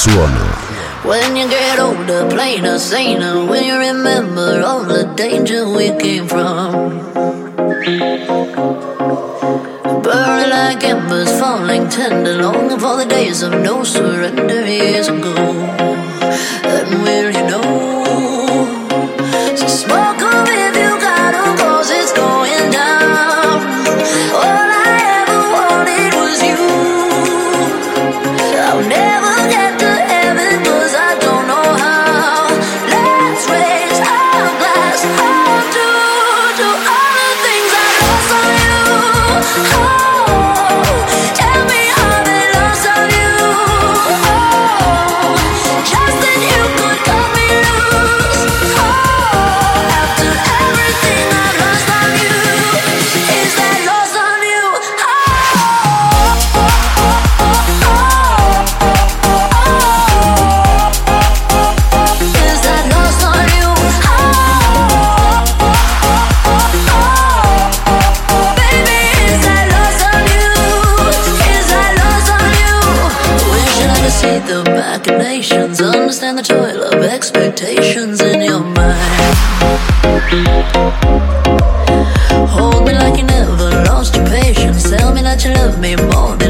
Suono. When you get older, plainer, saner, when you remember all the danger we came from. Burning like embers, falling tender, longing for the days of no surrender years ago. And will you know? The toil of expectations in your mind. Hold me like you never lost your patience. Tell me that you love me more than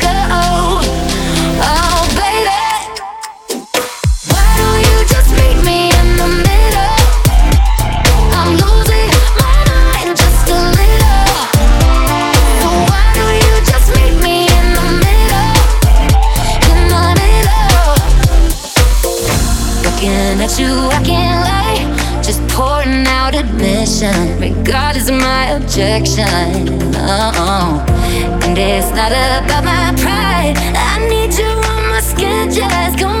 Admission, regardless of my objection. Oh, and it's not about my pride. I need you on my skin, just come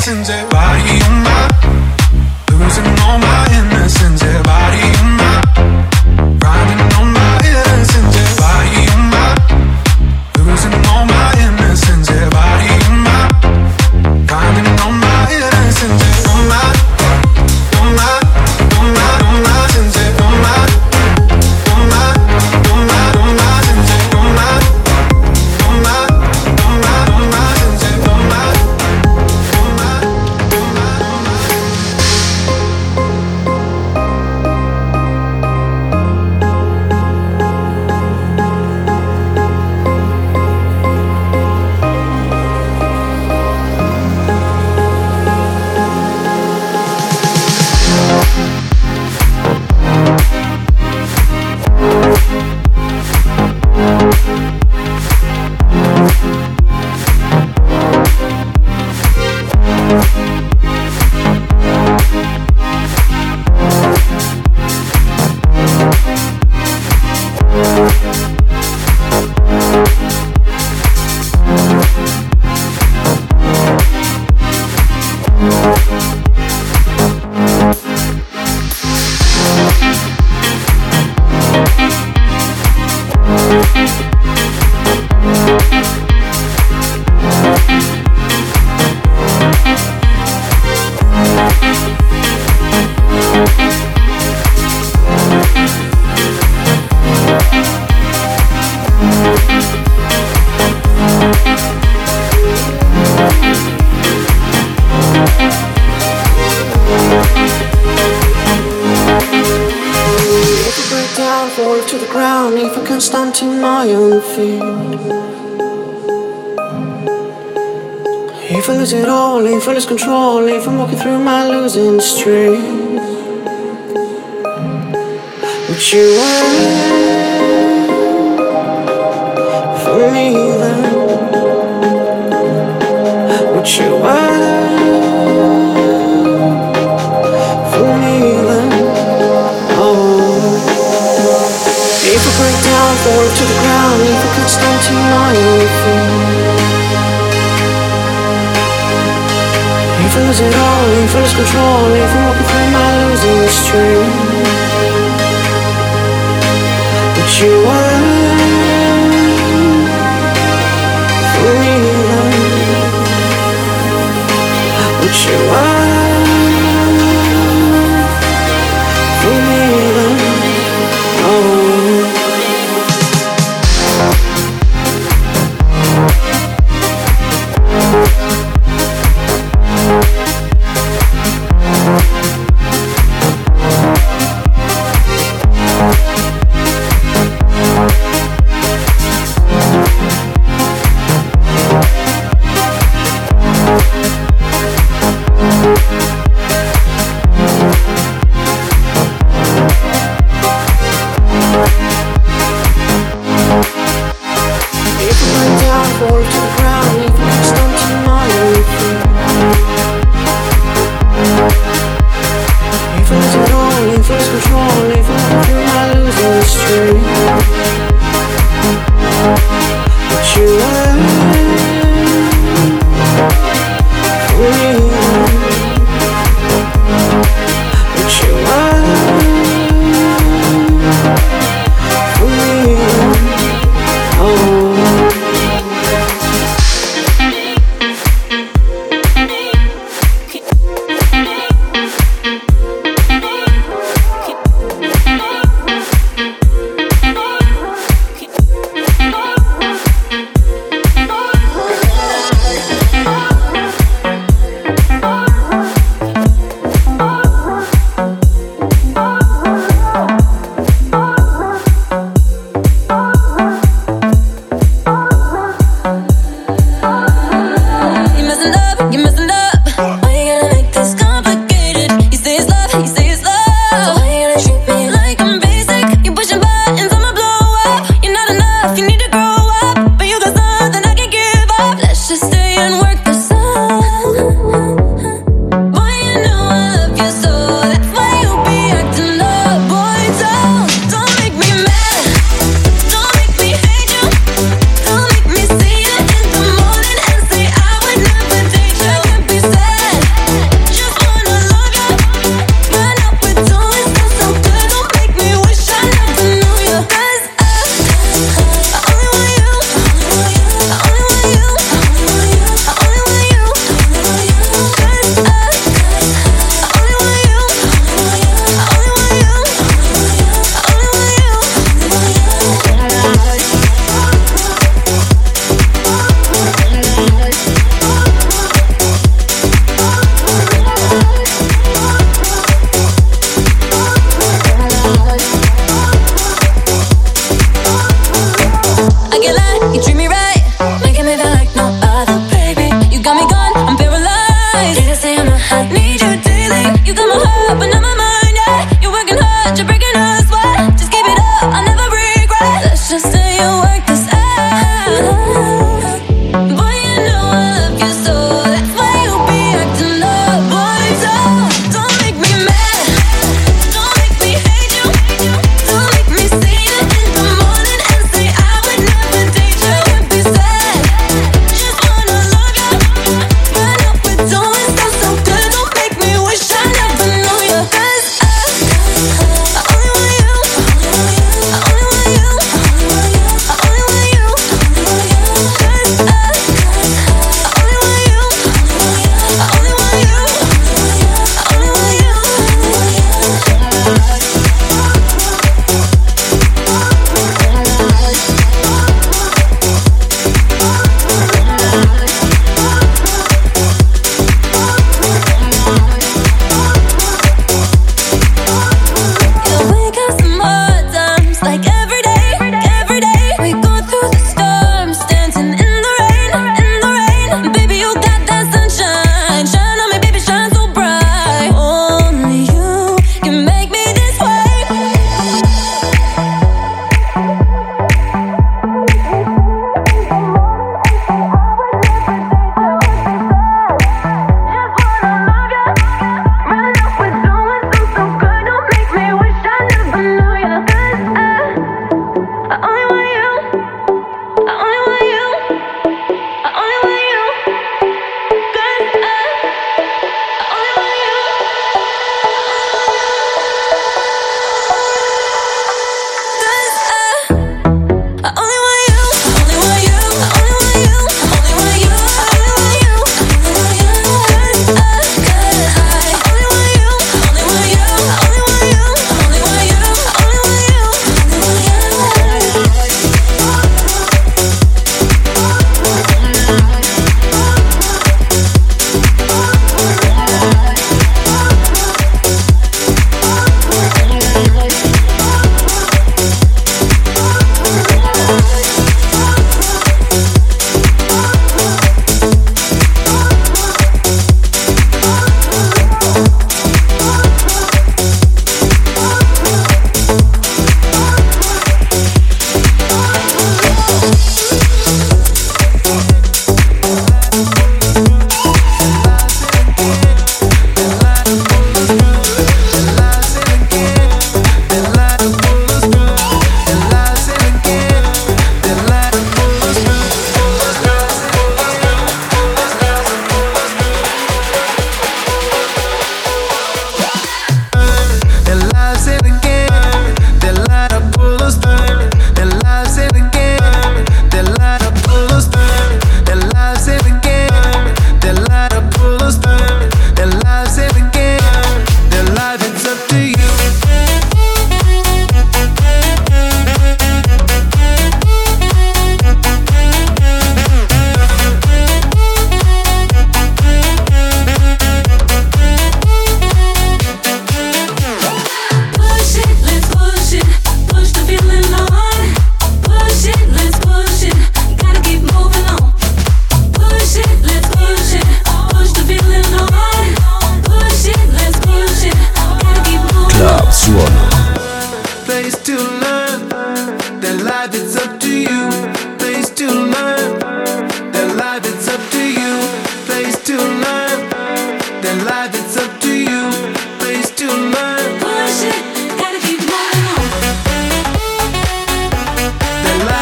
Innocence, yeah. Body on my. Losing all my innocence, yeah, You for me you wait for me? Oh. If I break down, fall to the ground, if can't stand. If I lose it all, if I lose control, if I'm walking through my losing streak. You wait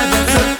the light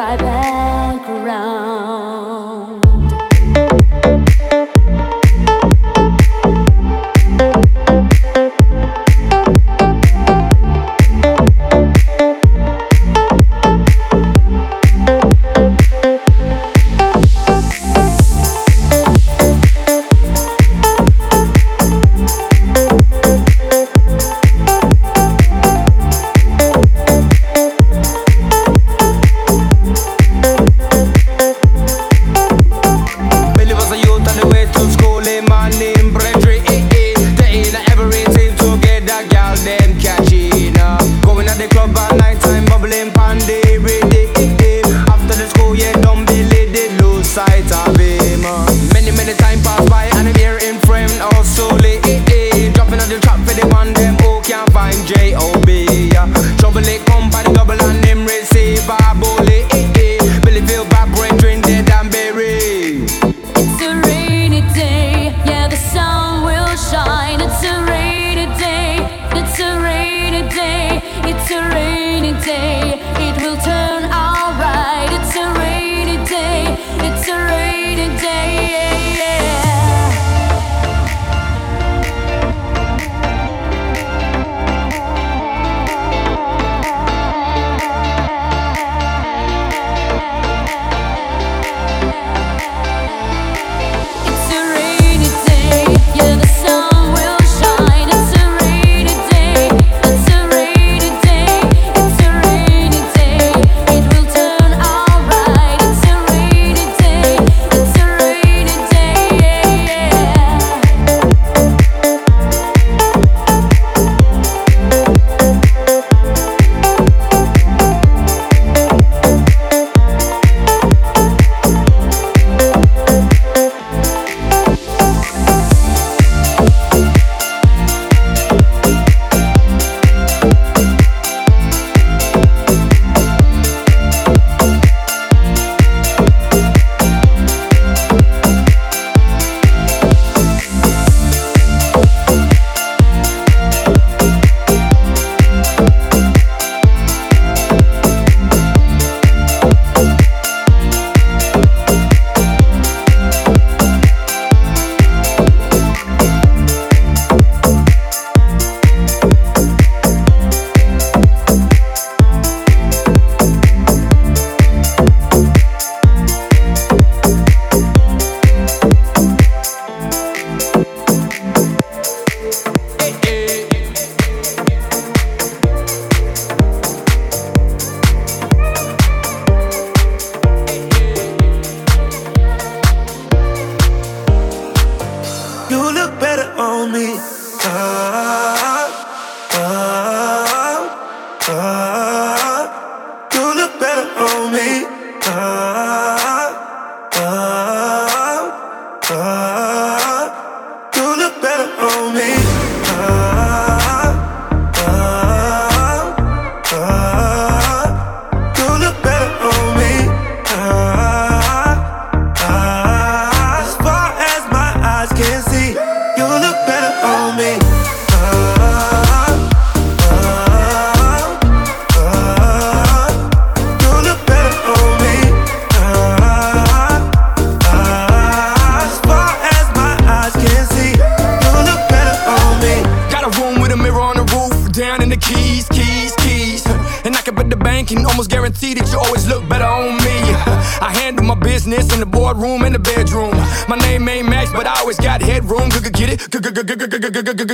right back around.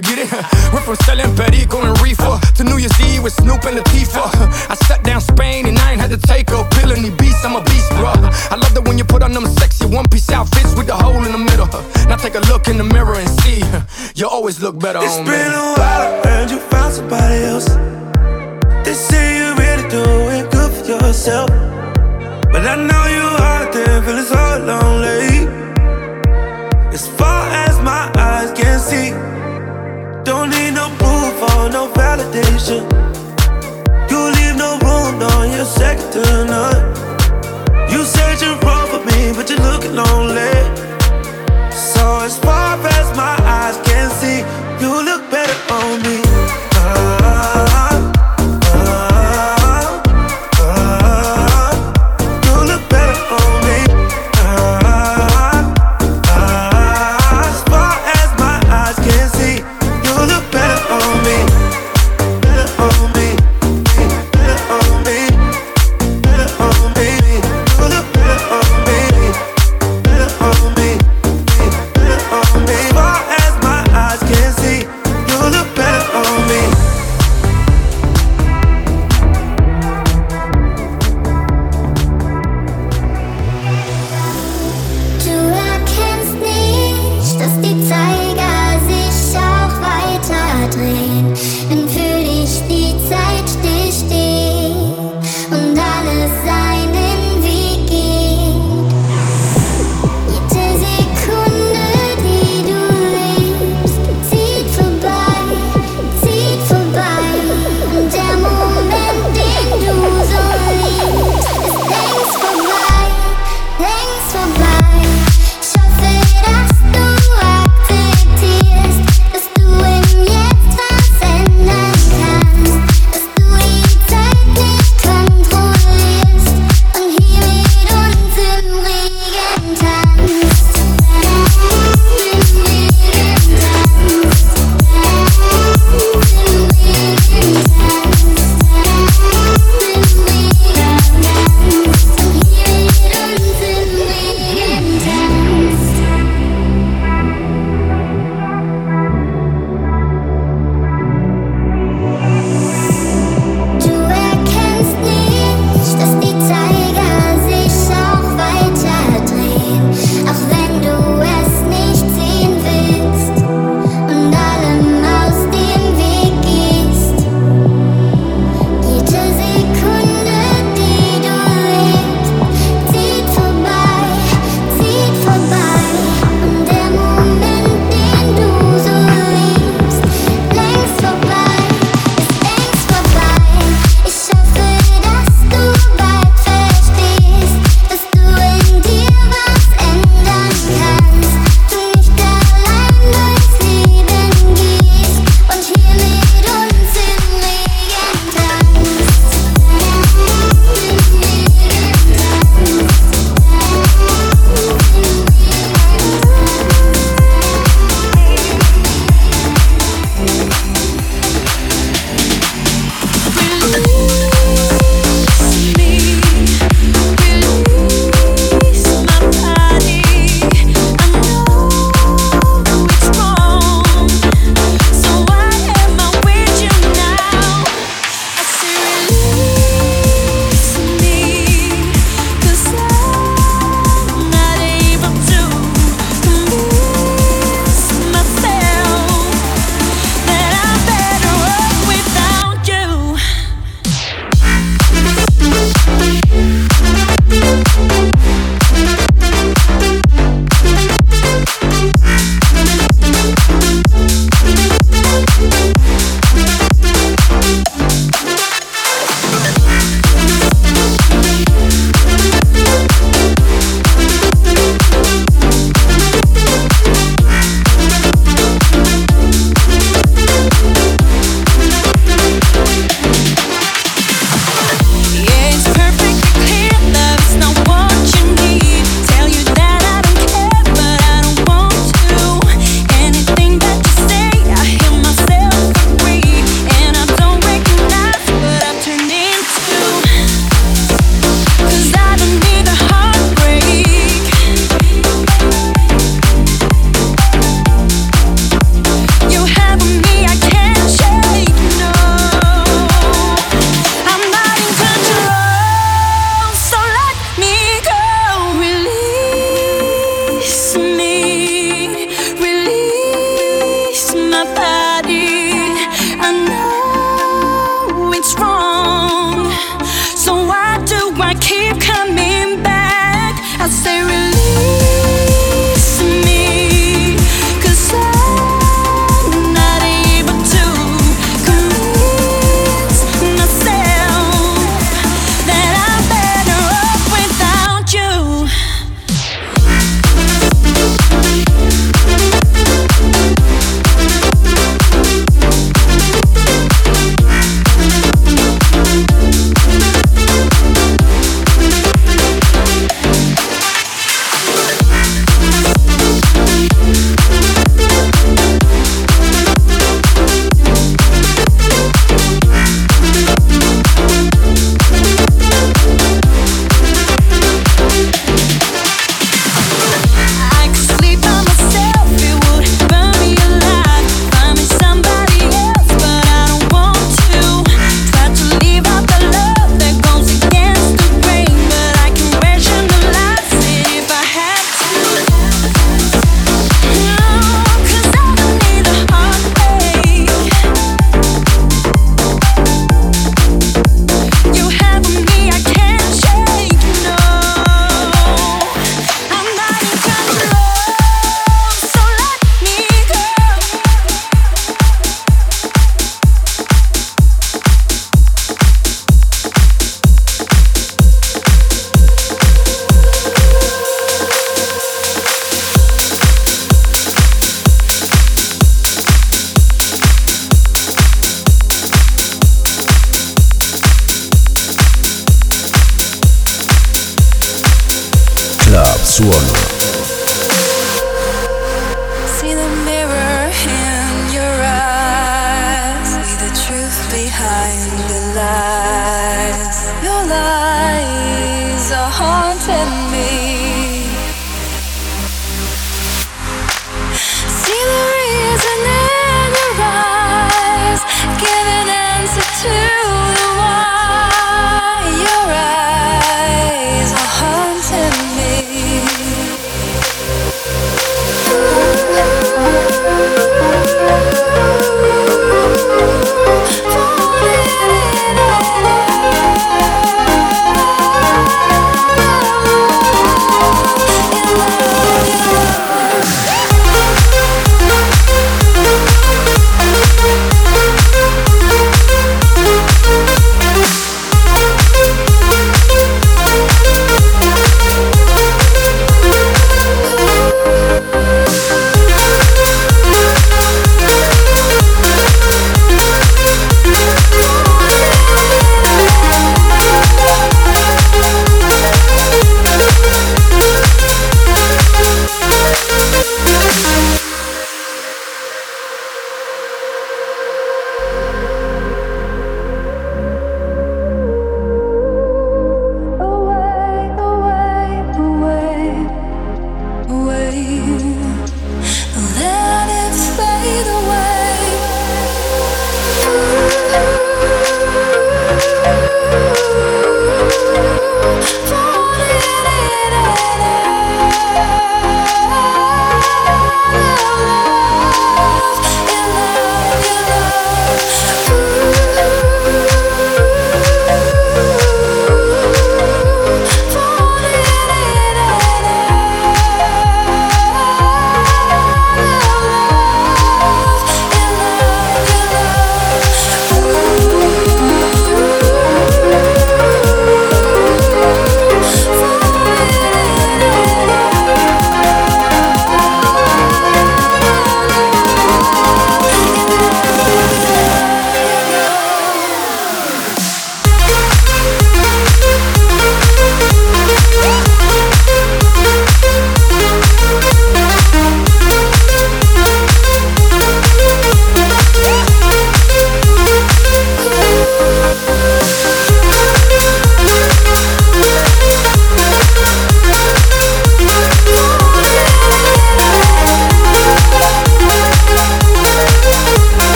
Get it. Went from selling Perico and Reefer to New Year's Eve with Snoop and Latifah. I sat down Spain and I ain't had to take a pill any beast. I'm a beast, bro. I love that when you put on them sexy one piece outfits with the hole in the middle. Now take a look in the mirror and see you always look better it's on me. It's been a while, I heard you found somebody else. They say you're really doing good for yourself. But I know you there feeling so lonely. As far as my eyes can see. Don't need no proof or no validation. You leave no room, no, you're second to none. You said you're wrong for me, but you're looking lonely.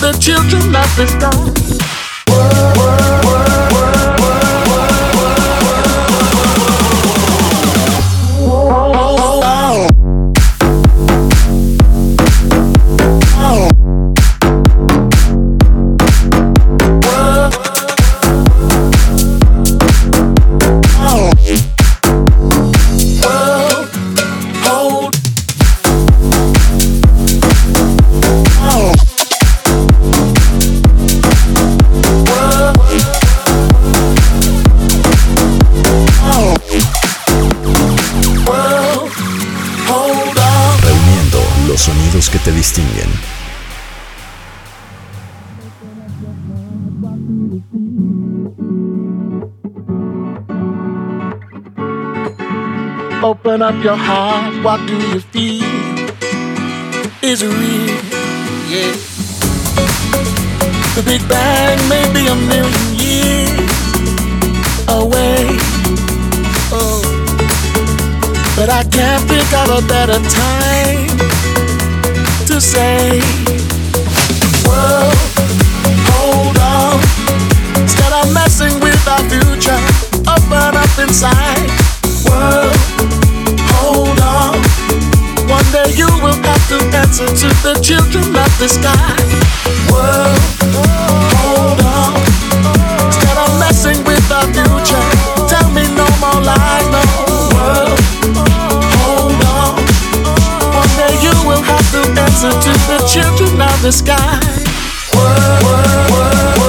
The children of the sky. Open up your heart, what do you feel? Is it real, yeah. The Big Bang may be a million years away. Oh, but I can't think of a better time to say, World, hold on. Instead of messing with our future, open up inside. World. One day you will have to answer to the children of the sky. World, hold on. Instead of messing with our future, tell me no more lies, no. World, hold on. One day you will have to answer to the children of the sky. World, world, world,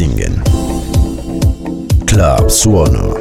Singen. Club Suono.